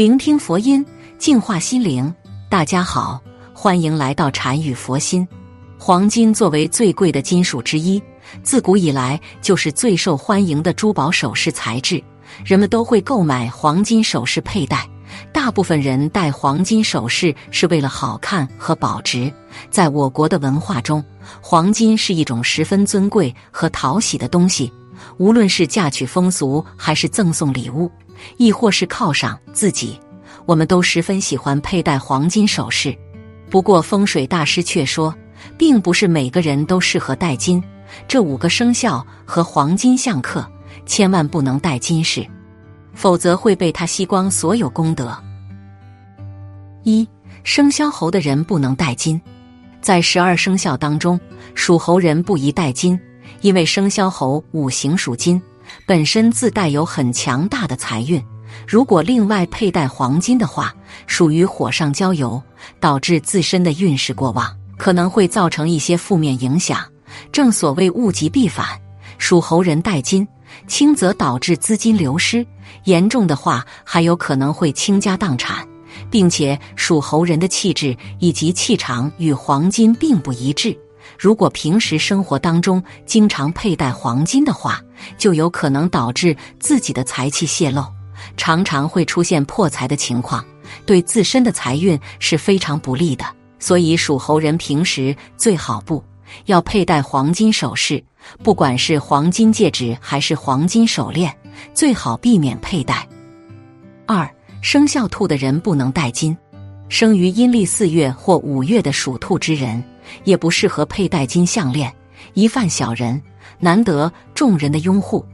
聆听佛音，净化心灵。大家好，欢迎来到禅语佛心。黄金作为最贵的金属之一，自古以来就是最受欢迎的珠宝首饰材质，人们都会购买黄金首饰佩戴。大部分人戴黄金首饰是为了好看和保值。在我国的文化中，黄金是一种十分尊贵和讨喜的东西。无论是嫁娶风俗，还是赠送礼物，亦或是犒赏自己，我们都十分喜欢佩戴黄金首饰。不过，风水大师却说，并不是每个人都适合戴金。这五个生肖和黄金相克，千万不能戴金饰，否则会被他吸光所有功德。一生肖猴的人不能戴金，在十二生肖当中，属猴人不宜戴金。因为生肖猴五行属金，本身自带有很强大的财运。如果另外佩戴黄金的话，属于火上浇油，导致自身的运势过旺，可能会造成一些负面影响。正所谓物极必反，属猴人戴金，轻则导致资金流失，严重的话还有可能会倾家荡产，并且属猴人的气质以及气场与黄金并不一致。如果平时生活当中经常佩戴黄金的话，就有可能导致自己的财气泄露，常常会出现破财的情况，对自身的财运是非常不利的。所以属猴人平时最好不要佩戴黄金首饰，不管是黄金戒指还是黄金手链，最好避免佩戴。二生肖兔的人不能戴金，生于阴历四月或五月的属兔之人。也不适合佩戴金项链，一犯小人，难得众人的拥护，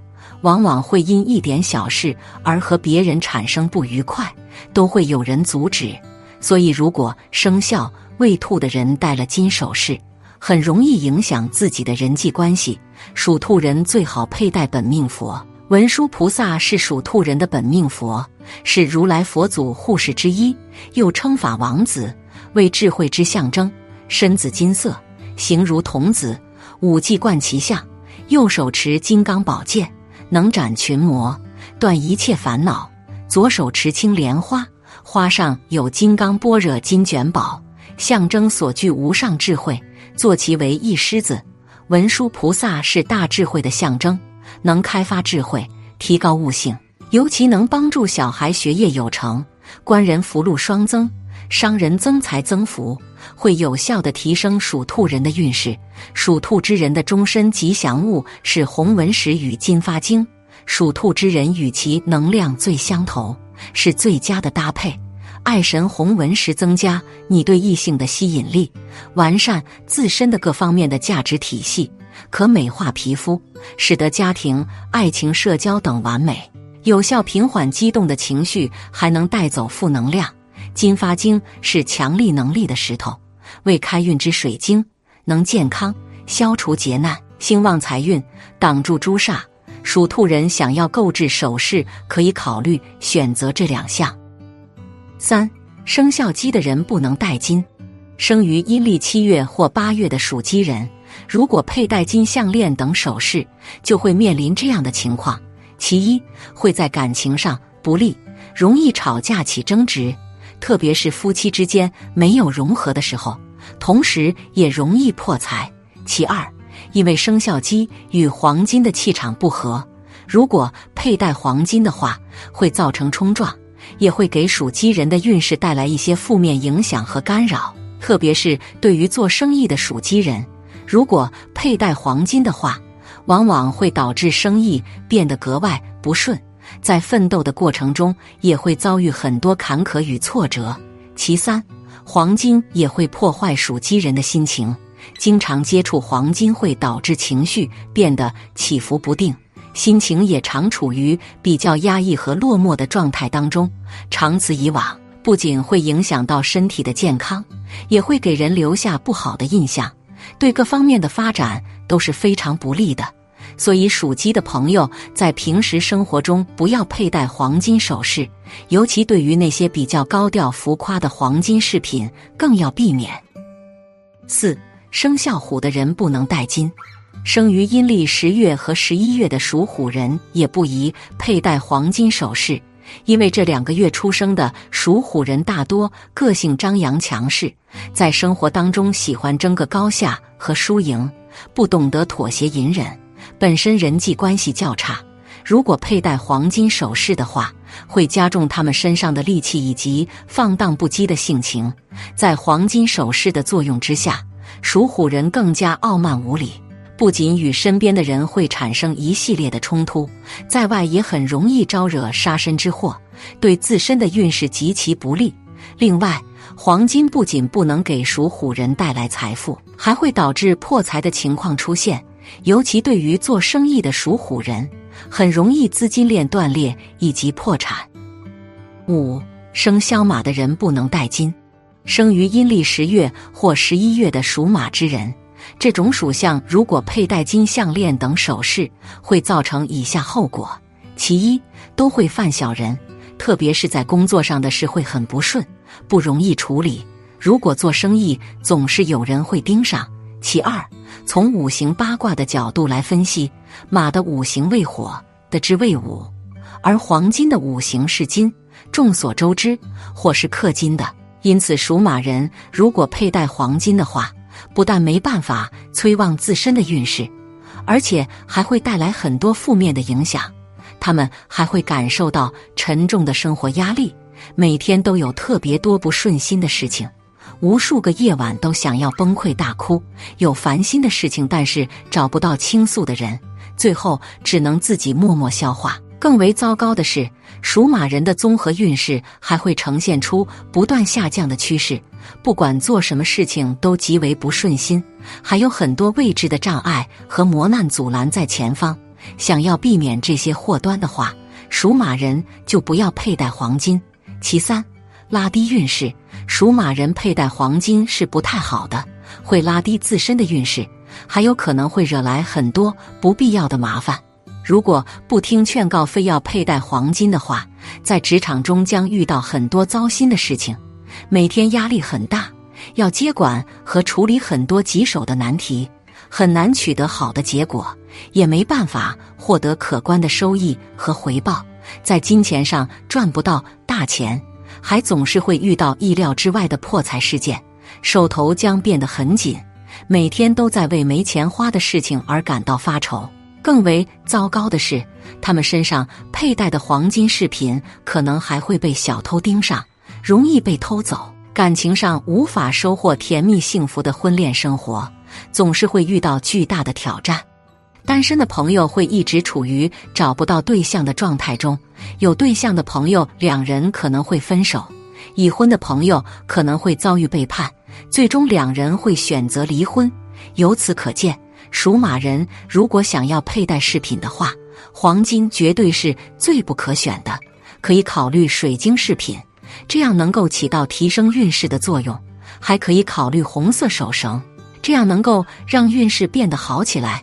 往往会因一点小事而和别人产生不愉快，都会有人阻止。所以，如果生肖未兔的人戴了金首饰，很容易影响自己的人际关系。属兔人最好佩戴本命佛，文殊菩萨是属兔人的本命佛，是如来佛祖护世之一，又称法王子，为智慧之象征。身子金色，形如童子，五季冠其下，右手持金刚宝剑，能斩群魔，断一切烦恼；左手持青莲花，花上有金刚般若金卷宝，象征所具无上智慧。坐骑为一狮子，文殊菩萨是大智慧的象征，能开发智慧，提高悟性，尤其能帮助小孩学业有成，官人福禄双增。商人增财增福，会有效的提升属兔人的运势。属兔之人的终身吉祥物是红纹石与金发晶，属兔之人与其能量最相投，是最佳的搭配。爱神红纹石增加你对异性的吸引力，完善自身的各方面的价值体系，可美化皮肤，使得家庭、爱情、社交等完美，有效平缓激动的情绪，还能带走负能量。金发晶是强力能力的石头，为开运之水晶，能健康、消除劫难、兴旺财运、挡住朱煞。属兔人想要购置首饰，可以考虑选择这两项。三生肖鸡的人不能戴金，生于阴历七月或八月的属鸡人，如果佩戴金项链等首饰，就会面临这样的情况：其一，会在感情上不利，容易吵架起争执。特别是夫妻之间没有融合的时候，同时也容易破财。其二，因为生肖鸡与黄金的气场不合，如果佩戴黄金的话，会造成冲撞，也会给属鸡人的运势带来一些负面影响和干扰。特别是对于做生意的属鸡人，如果佩戴黄金的话，往往会导致生意变得格外不顺。在奋斗的过程中，也会遭遇很多坎坷与挫折。其三，黄金也会破坏属鸡人的心情，经常接触黄金会导致情绪变得起伏不定，心情也常处于比较压抑和落寞的状态当中。长此以往，不仅会影响到身体的健康，也会给人留下不好的印象，对各方面的发展都是非常不利的。所以，属鸡的朋友在平时生活中不要佩戴黄金首饰，尤其对于那些比较高调浮夸的黄金饰品，更要避免。四生肖虎的人不能戴金，生于阴历十月和十一月的属虎人也不宜佩戴黄金首饰，因为这两个月出生的属虎人大多个性张扬强势，在生活当中喜欢争个高下和输赢，不懂得妥协隐忍，本身人际关系较差。如果佩戴黄金首饰的话，会加重他们身上的戾气以及放荡不羁的性情。在黄金首饰的作用之下，属虎人更加傲慢无礼。不仅与身边的人会产生一系列的冲突，在外也很容易招惹杀身之祸，对自身的运势极其不利。另外，黄金不仅不能给属虎人带来财富，还会导致破财的情况出现。尤其对于做生意的属虎人，很容易资金链断裂以及破产。五生肖马的人不能戴金，生于阴历十月或十一月的属马之人。这种属相如果佩戴金项链等首饰，会造成以下后果：其一，都会犯小人，特别是在工作上的事会很不顺，不容易处理；如果做生意，总是有人会盯上。其二，从五行八卦的角度来分析，马的五行为火，的之为午，而黄金的五行是金，众所周知，火是克金的，因此属马人如果佩戴黄金的话。不但没办法催旺自身的运势，而且还会带来很多负面的影响。他们还会感受到沉重的生活压力，每天都有特别多不顺心的事情，无数个夜晚都想要崩溃大哭。有烦心的事情，但是找不到倾诉的人，最后只能自己默默消化。更为糟糕的是，属马人的综合运势还会呈现出不断下降的趋势。不管做什么事情都极为不顺心，还有很多未知的障碍和磨难阻拦在前方。想要避免这些祸端的话，属马人就不要佩戴黄金。其三，拉低运势，属马人佩戴黄金是不太好的，会拉低自身的运势，还有可能会惹来很多不必要的麻烦。如果不听劝告，非要佩戴黄金的话，在职场中将遇到很多糟心的事情。每天压力很大，要接管和处理很多棘手的难题，很难取得好的结果，也没办法获得可观的收益和回报，在金钱上赚不到大钱，还总是会遇到意料之外的破财事件，手头将变得很紧，每天都在为没钱花的事情而感到发愁。更为糟糕的是，他们身上佩戴的黄金饰品可能还会被小偷盯上。容易被偷走，感情上无法收获甜蜜幸福的婚恋生活，总是会遇到巨大的挑战。单身的朋友会一直处于找不到对象的状态中，有对象的朋友两人可能会分手，已婚的朋友可能会遭遇背叛，最终两人会选择离婚。由此可见，属马人如果想要佩戴饰品的话，黄金绝对是最不可选的，可以考虑水晶饰品。这样能够起到提升运势的作用，还可以考虑红色手绳，这样能够让运势变得好起来，